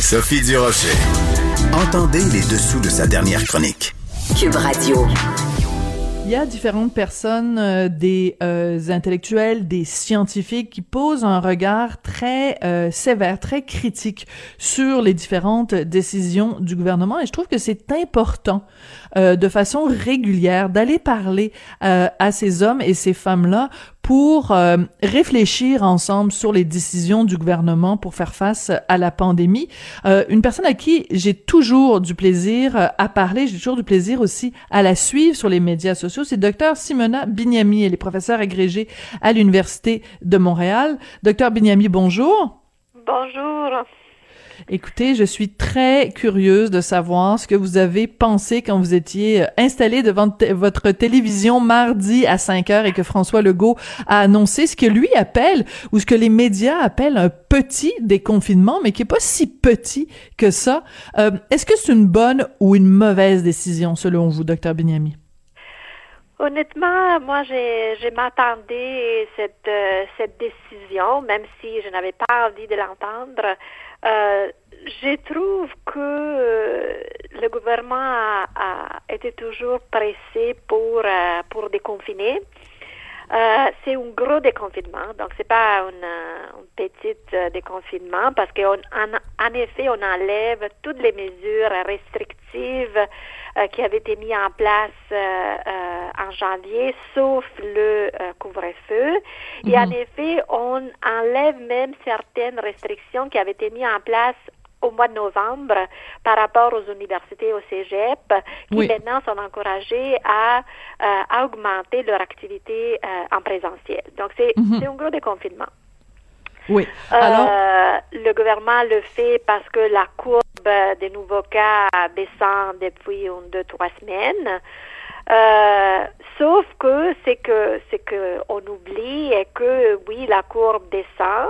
Sophie Durocher. Entendez les dessous de sa dernière chronique. Cube Radio. Il y a différentes personnes, euh, des euh, intellectuels, des scientifiques qui posent un regard très euh, sévère, très critique sur les différentes décisions du gouvernement et je trouve que c'est important de façon régulière d'aller parler à ces hommes et ces femmes-là pour euh, réfléchir ensemble sur les décisions du gouvernement pour faire face à la pandémie. Euh, une personne à qui j'ai toujours du plaisir euh, à parler, j'ai toujours du plaisir aussi à la suivre sur les médias sociaux, c'est docteur Simona Bignami. Elle est professeure agrégée à l'Université de Montréal. Docteur Bignami, bonjour. Bonjour. Écoutez, je suis très curieuse de savoir ce que vous avez pensé quand vous étiez euh, installé devant votre télévision mardi à 5 heures et que François Legault a annoncé ce que lui appelle ou ce que les médias appellent un petit déconfinement, mais qui est pas si petit que ça. Euh, est-ce que c'est une bonne ou une mauvaise décision selon vous, docteur Binyami? Honnêtement, moi, j'ai, m'attendais cette euh, cette décision, même si je n'avais pas envie de l'entendre. Je trouve que euh, le gouvernement a, a, été toujours pressé pour euh, pour déconfiner. Euh, c'est un gros déconfinement, donc c'est pas un, un petit déconfinement parce qu'en en, en, effet on enlève toutes les mesures restrictives euh, qui avaient été mises en place euh, en janvier, sauf le couvre-feu. Et en mhm. effet, on enlève même certaines restrictions qui avaient été mises en place au mois de novembre par rapport aux universités au cégep qui maintenant sont encouragés à, euh, à augmenter leur activité euh, en présentiel. Donc, c'est mm un gros déconfinement. Oui. Euh, Alors... le gouvernement le fait parce que la courbe des nouveaux cas descend depuis une, deux, trois semaines. sauf que c'est que c'est que on oublie et que oui la courbe descend,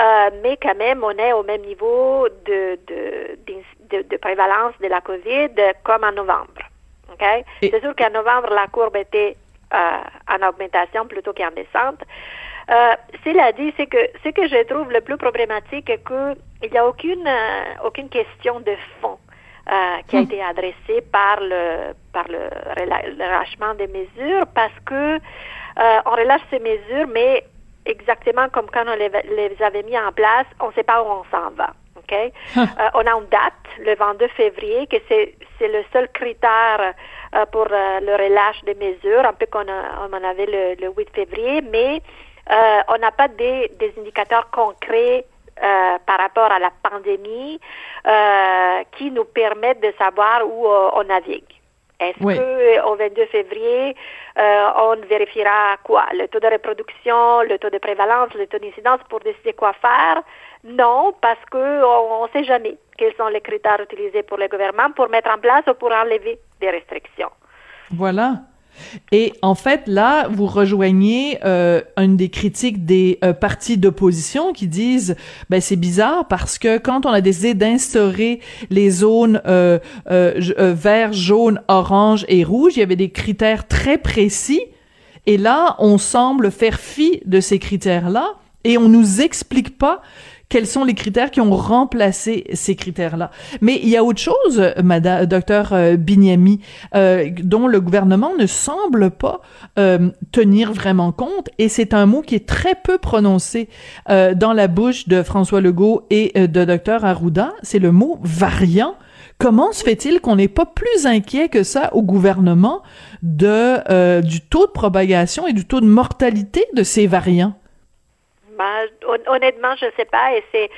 euh, mais quand même, on est au même niveau de, de, de, prévalence de la COVID comme en novembre. Okay? C'est sûr qu'en novembre, la courbe était euh, en augmentation plutôt qu'en descente. Euh, cela dit, c'est que ce que je trouve le plus problématique est qu'il n'y a aucune, aucune question de fond euh, qui a hmm. été adressée par le, par le relâchement des mesures parce que on relâche ces mesures, mais exactement comme quand on les, avait mis en place, on ne sait pas où on s'en va. OK? Euh, on a une date, le 22 février, que c'est, le seul critère euh, pour euh, le relâche des mesures, un peu comme on, en avait le, 8 février, mais on n'a pas des, des indicateurs concrets par rapport à la pandémie qui nous permettent de savoir où on navigue. Est-ce qu'au que au 22 février, euh, on vérifiera quoi? Le taux de reproduction, le taux de prévalence, le taux d'incidence pour décider quoi faire? Non, parce qu'on ne sait jamais quels sont les critères utilisés pour le gouvernement pour mettre en place ou pour enlever des restrictions. Voilà. Et en fait, là, vous rejoignez euh, une des critiques des euh, partis d'opposition qui disent, ben c'est bizarre parce que quand on a décidé d'instaurer les zones euh, vert, jaune, orange et rouge, il y avait des critères très précis. Et là, on semble faire fi de ces critères-là et on nous explique pas quels sont les critères qui ont remplacé ces critères-là. Mais il y a autre chose, madame, docteur euh, Bignami, euh, dont le gouvernement ne semble pas euh, tenir vraiment compte, et c'est un mot qui est très peu prononcé euh, dans la bouche de François Legault et euh, de docteur Arruda, c'est le mot variant. Comment se fait-il qu'on n'est pas plus inquiet que ça au gouvernement de du taux de propagation et du taux de mortalité de ces variants? Honnêtement, je ne sais pas, et c'est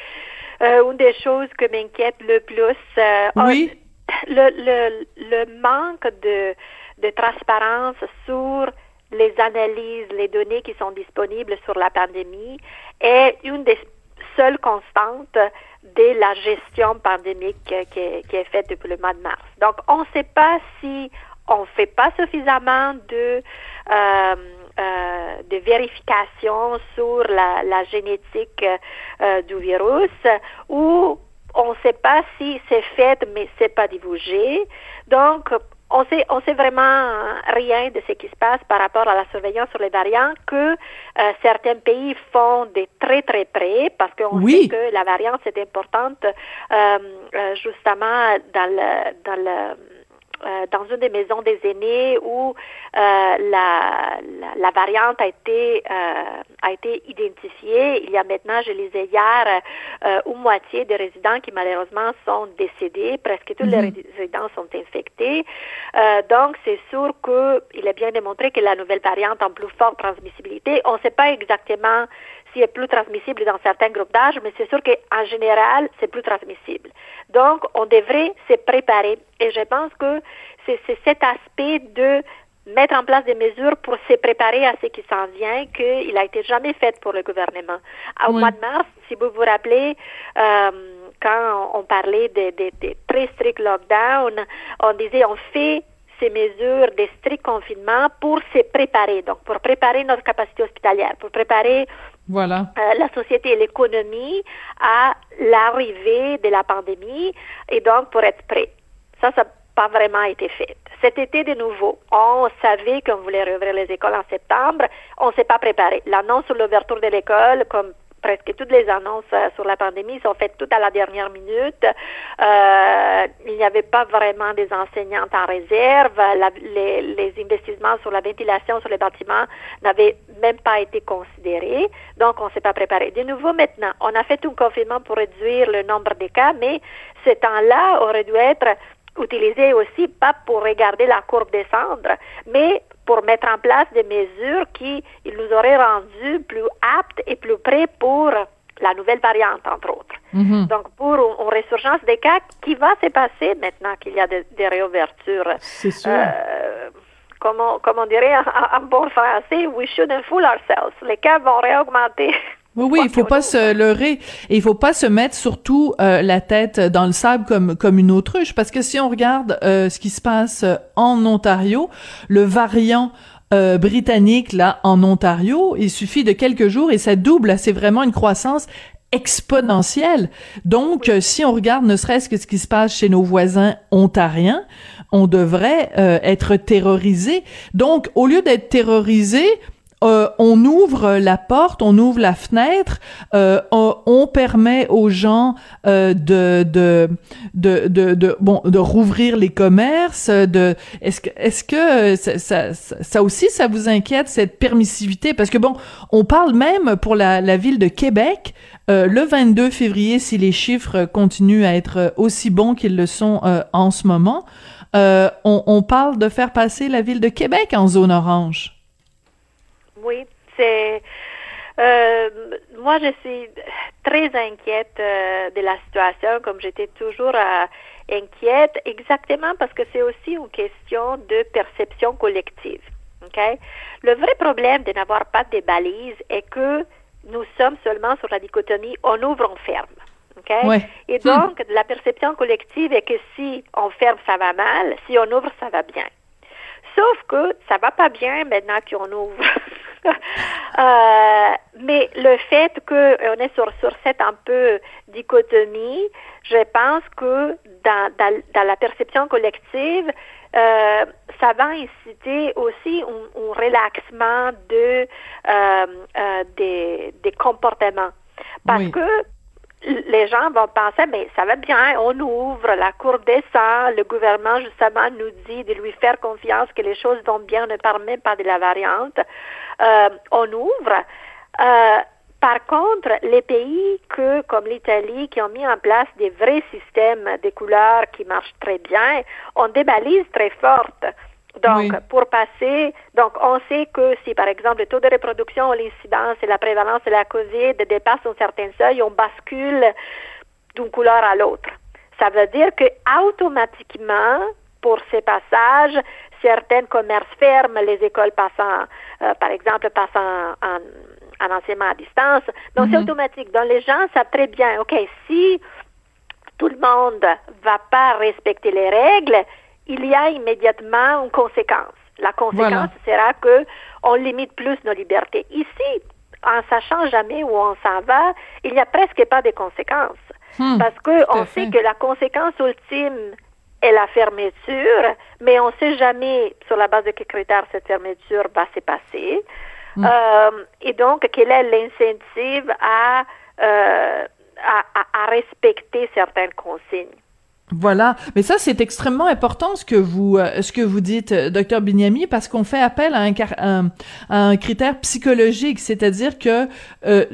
euh, une des choses que m'inquiète le plus. Euh, oui. Le, le, le manque de, de transparence sur les analyses, les données qui sont disponibles sur la pandémie est une des seules constantes de la gestion pandémique qui est, qui est faite depuis le mois de mars. Donc, on ne sait pas si on ne fait pas suffisamment de euh, euh, de vérification sur la, la génétique euh, du virus ou on ne sait pas si c'est fait mais c'est pas divulgué. Donc on sait, on sait vraiment rien de ce qui se passe par rapport à la surveillance sur les variants que euh, certains pays font de très très près parce qu'on sait que la variance est importante euh, euh, justement dans le dans le euh, dans une des maisons des aînés où euh, la, la, la, variante a été euh, a été identifiée. Il y a maintenant, je lisais hier, une moitié des résidents qui malheureusement sont décédés. Presque tous les mhm. résidents sont infectés. donc, c'est sûr qu'il est bien démontré que la nouvelle variante a plus forte transmissibilité. On ne sait pas exactement si est plus transmissible dans certains groupes d'âge, mais c'est sûr qu'en général, c'est plus transmissible. Donc, on devrait se préparer. Et je pense que c'est cet aspect de mettre en place des mesures pour se préparer à ce qui s'en vient qu'il a été jamais fait pour le gouvernement. Au mois de mars, si vous vous rappelez, euh, quand on parlait des de, très stricts lockdowns, on disait on fait ces mesures de strict confinement pour se préparer, donc pour préparer notre capacité hospitalière, pour préparer voilà. Euh, la société et l'économie à l'arrivée de la pandémie et donc pour être prêt. Ça, ça n'a pas vraiment été fait. Cet été, de nouveau, on savait qu'on voulait rouvrir les écoles en septembre. On ne s'est pas préparé. L'annonce sur l'ouverture de l'école, comme presque toutes les annonces euh, sur la pandémie sont faites tout à la dernière minute. Euh, il n'y avait pas vraiment des enseignantes en réserve. les, les, investissements sur la ventilation sur les bâtiments n'avaient même pas été considérés. Donc, on ne s'est pas préparé. De nouveau, maintenant, on a fait un confinement pour réduire le nombre de cas, mais ce temps-là aurait dû être utilisé aussi pas pour regarder la courbe descendre, mais pour mettre en place des mesures qui nous auraient rendus plus aptes et plus prêts pour la nouvelle variante, entre autres. Mhm. Donc, pour une, résurgence des cas, qui va se passer maintenant qu'il y a des, réouvertures? C'est sûr. Euh, comme, on, dirait en, bon français, we shouldn't fool ourselves. Les cas vont réaugmenter oui, oui, il faut pas se leurrer et il faut pas se mettre surtout euh, la tête dans le sable comme comme une autruche parce que si on regarde euh, ce qui se passe euh, en Ontario, le variant britannique là en Ontario, il suffit de quelques jours et ça double, c'est vraiment une croissance exponentielle. Donc, si on regarde ne serait-ce que ce qui se passe chez nos voisins ontariens, on devrait être terrorisé. Donc, au lieu d'être terrorisé, euh, on ouvre la porte, on ouvre la fenêtre, euh, on, permet aux gens euh, de, de, de, de, bon, de rouvrir les commerces. De, est-ce que, est-ce que ça, ça, aussi, ça vous inquiète cette permissivité? Parce que bon, on parle même pour la, la ville de Québec. le 22 février, si les chiffres continuent à être aussi bons qu'ils le sont en ce moment, on, on parle de faire passer la ville de Québec en zone orange. Oui, c'est. Euh, moi, je suis très inquiète euh, de la situation, comme j'étais toujours euh, inquiète, exactement parce que c'est aussi une question de perception collective. Okay? Le vrai problème de n'avoir pas de balises est que nous sommes seulement sur la dichotomie on ouvre, on ferme. Okay? Et hmm. donc, la perception collective est que si on ferme, ça va mal, si on ouvre, ça va bien. Sauf que ça va pas bien maintenant qu'on ouvre. Euh, mais le fait qu'on est sur, sur cette un peu dichotomie, je pense que dans, dans, la perception collective, euh, ça va inciter aussi un, un relaxement de, euh, des, des comportements. Parce que les gens vont penser, mais ça va bien, on ouvre, la courbe descend, le gouvernement justement nous dit de lui faire confiance que les choses vont bien, ne parle même pas de la variante. Euh, on ouvre. Euh, par contre, les pays que, comme l'Italie, qui ont mis en place des vrais systèmes de couleurs qui marchent très bien, ont des balises très fortes. Donc, pour passer, donc on sait que si par exemple le taux de reproduction l'incidence et la prévalence de la COVID dépassent un certain seuil, on bascule d'une couleur à l'autre. Ça veut dire que automatiquement, pour ces passages, certains commerces ferment, les écoles passant, euh, par exemple, passant en, en, enseignement à distance. Donc, c'est mhm. automatique. Donc, les gens savent très bien, OK, si tout le monde va pas respecter les règles, il y a immédiatement une conséquence. La conséquence sera que on limite plus nos libertés. Ici, en sachant jamais où on s'en va, il n'y a presque pas de conséquences. Hmm, parce qu'on sait que la conséquence ultime et la fermeture, mais on ne sait jamais sur la base de quels critères cette fermeture va se passer. Mm. Euh, et donc, quel est l'incentive à, euh, à, à, respecter certaines consignes? Voilà, mais ça c'est extrêmement important ce que vous euh, ce que vous dites, euh, docteur Bignami, parce qu'on fait appel à un, un, un critère psychologique, c'est-à-dire que euh,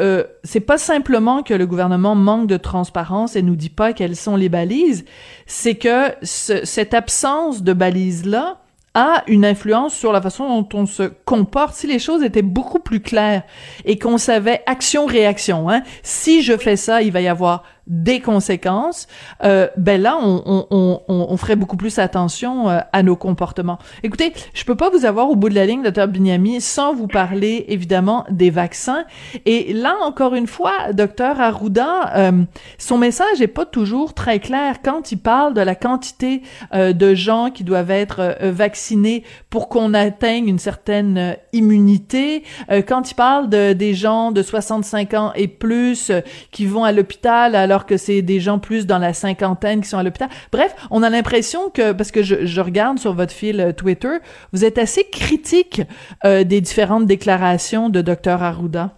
euh, c'est pas simplement que le gouvernement manque de transparence et nous dit pas quelles sont les balises, c'est que cette absence de balises là a une influence sur la façon dont on se comporte. Si les choses étaient beaucoup plus claires et qu'on savait action-réaction, hein, si je fais ça, il va y avoir des conséquences, euh, ben là, on, on, on, on, ferait beaucoup plus attention euh, à nos comportements. Écoutez, je peux pas vous avoir au bout de la ligne, docteur Binyami, sans vous parler évidemment des vaccins. Et là, encore une fois, docteur Arruda, euh, son message est pas toujours très clair quand il parle de la quantité euh, de gens qui doivent être vaccinés pour qu'on atteigne une certaine immunité. quand il parle de, des gens de 65 ans et plus qui vont à l'hôpital alors alors que c'est des gens plus dans la cinquantaine qui sont à l'hôpital. Bref, on a l'impression que, parce que je, regarde sur votre fil euh, Twitter, vous êtes assez critique euh, des différentes déclarations de Dr Arruda.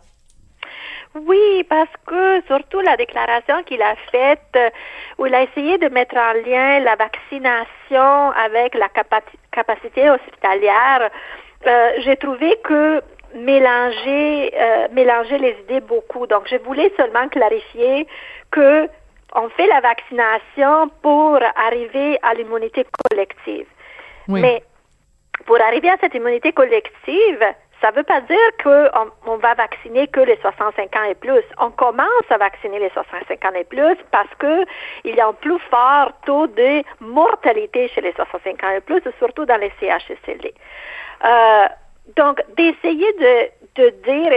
Oui, parce que surtout la déclaration qu'il a faite, euh, où il a essayé de mettre en lien la vaccination avec la capacité hospitalière, j'ai trouvé que mélanger, euh, mélanger les idées beaucoup. Donc, je voulais seulement clarifier que on fait la vaccination pour arriver à l'immunité collective. Mais pour arriver à cette immunité collective, ça ne veut pas dire qu'on on va vacciner que les 65 ans et plus. On commence à vacciner les 65 ans et plus parce que il y a un plus fort taux de mortalité chez les 65 ans et plus, surtout dans les CHSLD. Euh, donc, d'essayer de, de dire,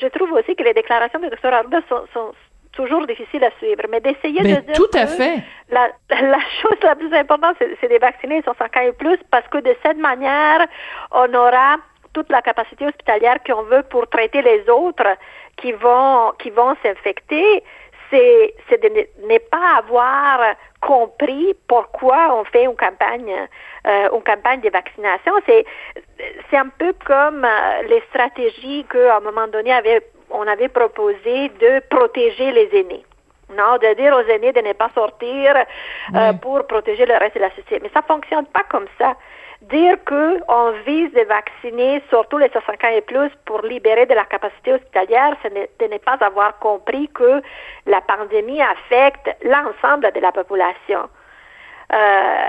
je trouve aussi que les déclarations de Dr. Arruda sont, sont, toujours difficile à suivre, mais d'essayer de dire tout à fait. La, la chose la plus importante, c'est de vacciner les 5 ans et plus, parce que de cette manière, on aura toute la capacité hospitalière qu'on veut pour traiter les autres qui vont qui vont s'infecter. C'est c'est de ne pas avoir compris pourquoi on fait une campagne euh, une campagne de vaccination. C'est c'est un peu comme euh, les stratégies qu'à un moment donné avait on avait proposé de protéger les aînés. Non, de dire aux aînés de ne pas sortir euh, pour protéger le reste de la société. Mais ça fonctionne pas comme ça. Dire qu'on vise de vacciner surtout les 65 ans et plus pour libérer de la capacité hospitalière, c'est de ne pas avoir compris que la pandémie affecte l'ensemble de la population. Euh,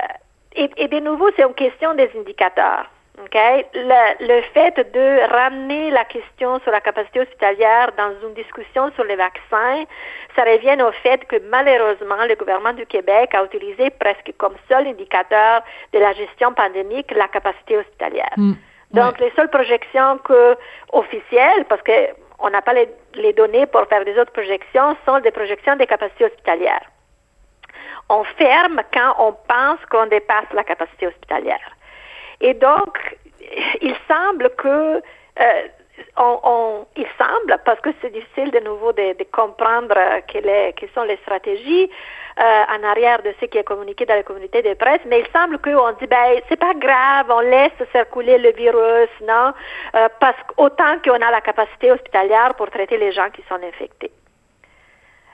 et, et de nouveau, c'est une question des indicateurs. Okay? Le, le, fait de ramener la question sur la capacité hospitalière dans une discussion sur les vaccins, ça revient au fait que malheureusement, le gouvernement du Québec a utilisé presque comme seul indicateur de la gestion pandémique la capacité hospitalière. Mm. Donc, les seules projections que, officielles, parce que on n'a pas les, les données pour faire des autres projections, sont des projections des capacités hospitalières. On ferme quand on pense qu'on dépasse la capacité hospitalière. Et donc, il semble que euh, on, il semble, parce que c'est difficile de nouveau de, comprendre quelles, sont les stratégies euh, en arrière de ce qui est communiqué dans la communauté de presse, mais il semble qu'on dit ben c'est pas grave, on laisse circuler le virus, non, euh, parce qu'autant qu'on a la capacité hospitalière pour traiter les gens qui sont infectés.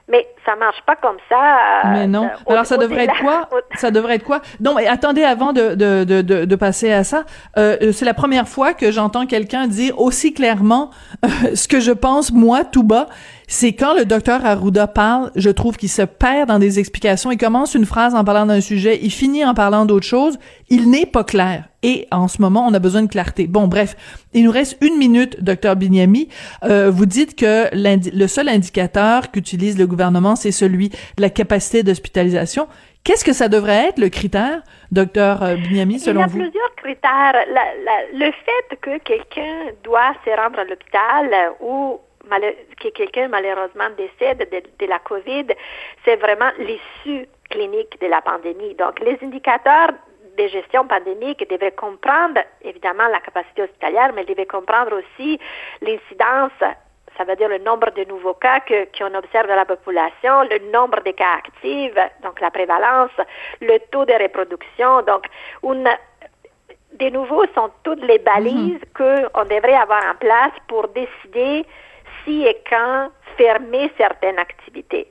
Mais ça marche pas comme ça. Euh, mais non. Alors ça devrait être quoi? Ça devrait être quoi? Non, mais attendez avant de de de de, de passer à ça. Euh, c'est la première fois que j'entends quelqu'un dire aussi clairement euh, ce que je pense moi tout bas c'est quand le docteur Arruda parle, je trouve qu'il se perd dans des explications. Il commence une phrase en parlant d'un sujet, il finit en parlant d'autre chose. Il n'est pas clair. Et en ce moment, on a besoin de clarté. Bon, bref, il nous reste une minute, docteur Binyami. Euh, vous dites que le seul indicateur qu'utilise le gouvernement, c'est celui de la capacité d'hospitalisation. Qu'est-ce que ça devrait être le critère, docteur euh, Binyami, selon vous? Il y a plusieurs critères. le fait que quelqu'un doit se rendre à l'hôpital ou que quelqu'un malheureusement décède de, la COVID, c'est vraiment l'issue clinique de la pandémie. Donc, les indicateurs de gestion pandémique devaient comprendre évidemment la capacité hospitalière, mais devaient comprendre aussi l'incidence ça veut dire le nombre de nouveaux cas qu'on observe dans la population, le nombre de cas actifs, donc la prévalence, le taux de reproduction. Donc, une, de nouveau, sont toutes les balises mhm. qu'on devrait avoir en place pour décider si et quand fermer certaines activités.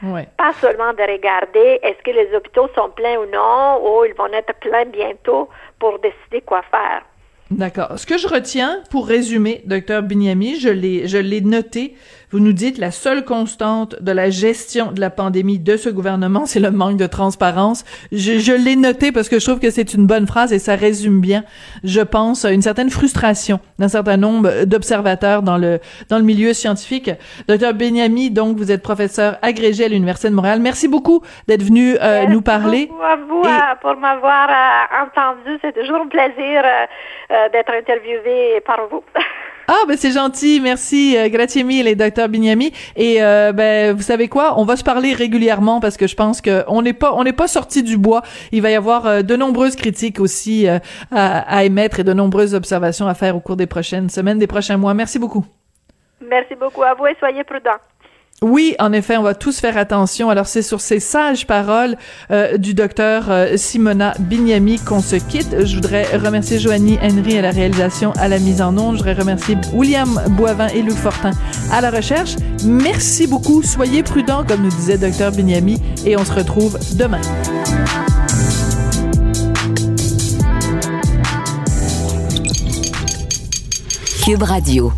Pas seulement de regarder est-ce que les hôpitaux sont pleins ou non, ou ils vont être pleins bientôt pour décider quoi faire. D'accord. Ce que je retiens, pour résumer, docteur je l'ai, je l'ai noté. Vous nous dites la seule constante de la gestion de la pandémie de ce gouvernement, c'est le manque de transparence. Je, je l'ai noté parce que je trouve que c'est une bonne phrase et ça résume bien, je pense, une certaine frustration d'un certain nombre d'observateurs dans le dans le milieu scientifique. Docteur Binyami, donc vous êtes professeur agrégé à l'université de Montréal. Merci beaucoup d'être venu euh, nous parler. Merci à vous euh, pour m'avoir euh, entendu. C'est toujours un plaisir. Euh, d'être interviewé par vous. Ah ben c'est gentil, merci euh, mille, docteur Bignami. Et euh, ben vous savez quoi, on va se parler régulièrement parce que je pense que on n'est pas on n'est pas sorti du bois. Il va y avoir euh, de nombreuses critiques aussi à, à, émettre et de nombreuses observations à faire au cours des prochaines semaines, des prochains mois. Merci beaucoup. Merci beaucoup à vous et soyez prudents. Oui, en effet, on va tous faire attention. Alors, c'est sur ces sages paroles euh, du docteur euh, Simona Bignami qu'on se quitte. Je voudrais remercier Joanie Henry à la réalisation, à la mise en onde. Je voudrais remercier William Boivin et Luc Fortin à la recherche. Merci beaucoup. Soyez prudents, comme nous disait docteur Bignami, et on se retrouve demain. Cube Radio.